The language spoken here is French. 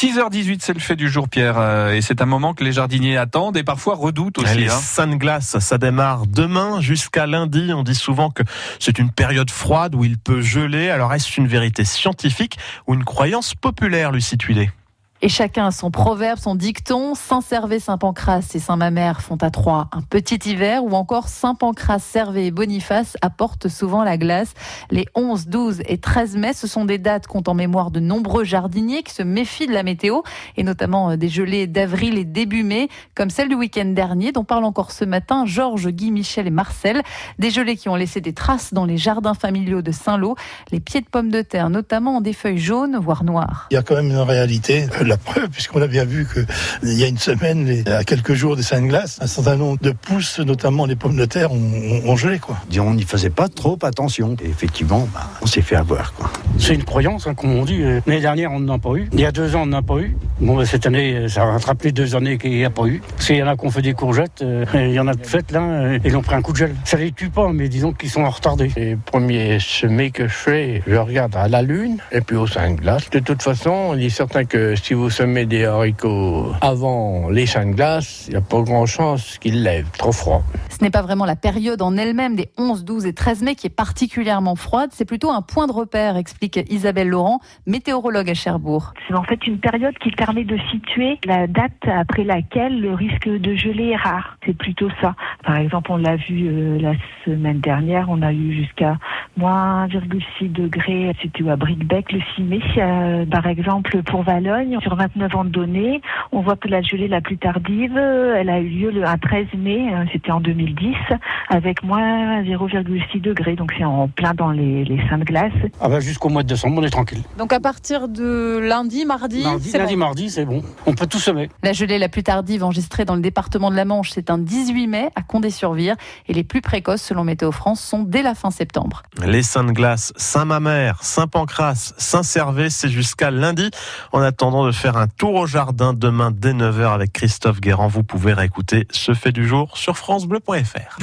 6h18, c'est le fait du jour, Pierre. euh, Et c'est un moment que les jardiniers attendent et parfois redoutent aussi. Les hein. Sainte Glace, ça démarre demain jusqu'à lundi. On dit souvent que c'est une période froide où il peut geler. Alors est-ce une vérité scientifique ou une croyance populaire, Lucie Tuilé Et chacun a son proverbe, son dicton. Saint-Servais, Saint-Pancras et Saint-Mamère font à trois un petit hiver, ou encore Saint-Pancras, Servais et Boniface apportent souvent la glace. Les 11, 12 et 13 mai, ce sont des dates comptent en mémoire de nombreux jardiniers qui se méfient de la météo, et notamment euh, des gelées d'avril et début mai, comme celle du week-end dernier, dont parle encore ce matin Georges, Guy, Michel et Marcel. Des gelées qui ont laissé des traces dans les jardins familiaux de Saint-Lô. Les pieds de pommes de terre, notamment, ont des feuilles jaunes, voire noires. Il y a quand même une réalité, la preuve, puisqu'on a bien vu que il y a une semaine, les- à quelques jours des sainte glaces, un certain nombre de pousses, notamment les pommes de terre, ont, ont- ont gelé. Quoi. On n'y faisait pas trop attention. Et effectivement, bah, on s'est fait avoir. Quoi. C'est une croyance, hein, comme on dit. Euh, L'année dernière, on n'en a pas eu. Il y a deux ans, on n'en a pas eu. Bon, bah, cette année, euh, ça rattrape les deux années qu'il n'y a pas eu. S'il y en a qui ont fait des courgettes, euh, il y en a de faites là, euh, ils ont pris un coup de gel. Ça les tue pas, mais disons qu'ils sont retardés. Les premiers semés que je fais, je regarde à la lune et puis au sein de glace. De toute façon, il est certain que si vous semez des haricots avant les champs de glace, il n'y a pas grand chance qu'ils lèvent. Trop froid. Ce n'est pas vraiment la période en elle-même des 11, 12 et 13 mai qui est particulièrement froide, c'est plutôt un point de repère, explique Isabelle Laurent, météorologue à Cherbourg. C'est en fait une période qui permet de situer la date après laquelle le risque de gelée est rare. C'est plutôt ça. Par exemple, on l'a vu euh, la semaine dernière, on a eu jusqu'à moins 1,6 degrés situé à Brickbeck le 6 mai. Euh, par exemple, pour Valogne, sur 29 ans de données, on voit que la gelée la plus tardive, euh, elle a eu lieu le un 13 mai, euh, c'était en 2010, avec moins 0,6 degrés. Donc c'est en plein dans les, les seins de glace. Ah bah, jusqu'au mois de décembre, on est tranquille. Donc à partir de lundi, mardi, lundi, bon. mardi, c'est bon. On peut tout semer. La gelée la plus tardive enregistrée dans le département de la Manche, c'est un 18 mai à Condé-sur-Vire et les plus précoces selon Météo France sont dès la fin septembre. Les Sainte Glace, Saint-Mamère, Saint-Pancras, Saint-Servais, c'est jusqu'à lundi. En attendant de faire un tour au jardin demain dès 9h avec Christophe Guérand, vous pouvez réécouter ce fait du jour sur francebleu.fr.